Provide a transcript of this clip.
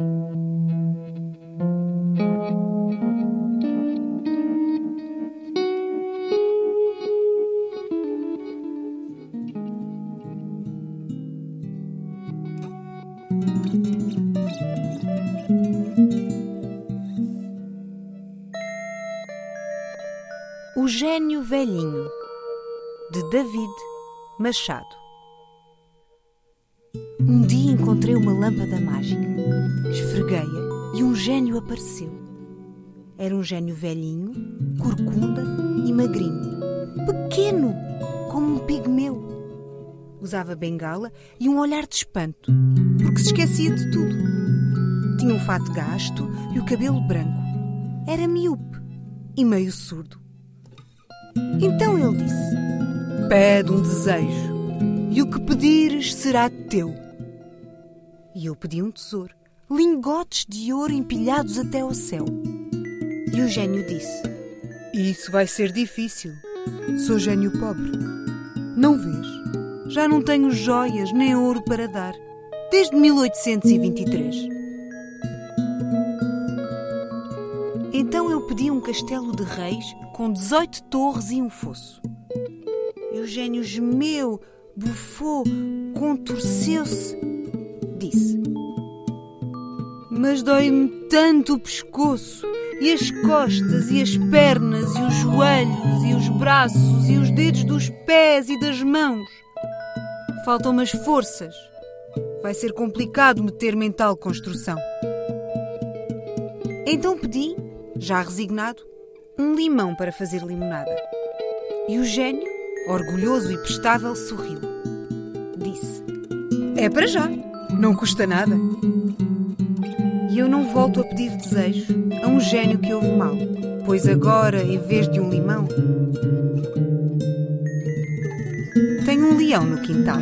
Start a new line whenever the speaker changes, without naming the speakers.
O Gênio Velhinho, de David Machado. Um dia encontrei uma lâmpada mágica. Esfreguei-a e um gênio apareceu. Era um gênio velhinho, corcunda e magrinho. Pequeno, como um pigmeu. Usava bengala e um olhar de espanto, porque se esquecia de tudo. Tinha um fato gasto e o cabelo branco. Era miúpe e meio surdo. Então ele disse: Pede um desejo, e o que pedires será teu. E eu pedi um tesouro, lingotes de ouro empilhados até ao céu. E o gênio disse: Isso vai ser difícil. Sou gênio pobre. Não vês? Já não tenho joias nem ouro para dar, desde 1823. Então eu pedi um castelo de reis com 18 torres e um fosso. E o gênio gemeu, bufou, contorceu-se. Disse: Mas dói-me tanto o pescoço, e as costas, e as pernas, e os joelhos, e os braços, e os dedos dos pés e das mãos. Faltam-me as forças. Vai ser complicado meter-me em tal construção. Então pedi já resignado, um limão para fazer limonada. E o gênio, orgulhoso e prestável, sorriu. Disse: É para já, não custa nada. E eu não volto a pedir desejo a um gênio que houve mal, pois agora, em vez de um limão, tenho um leão no quintal.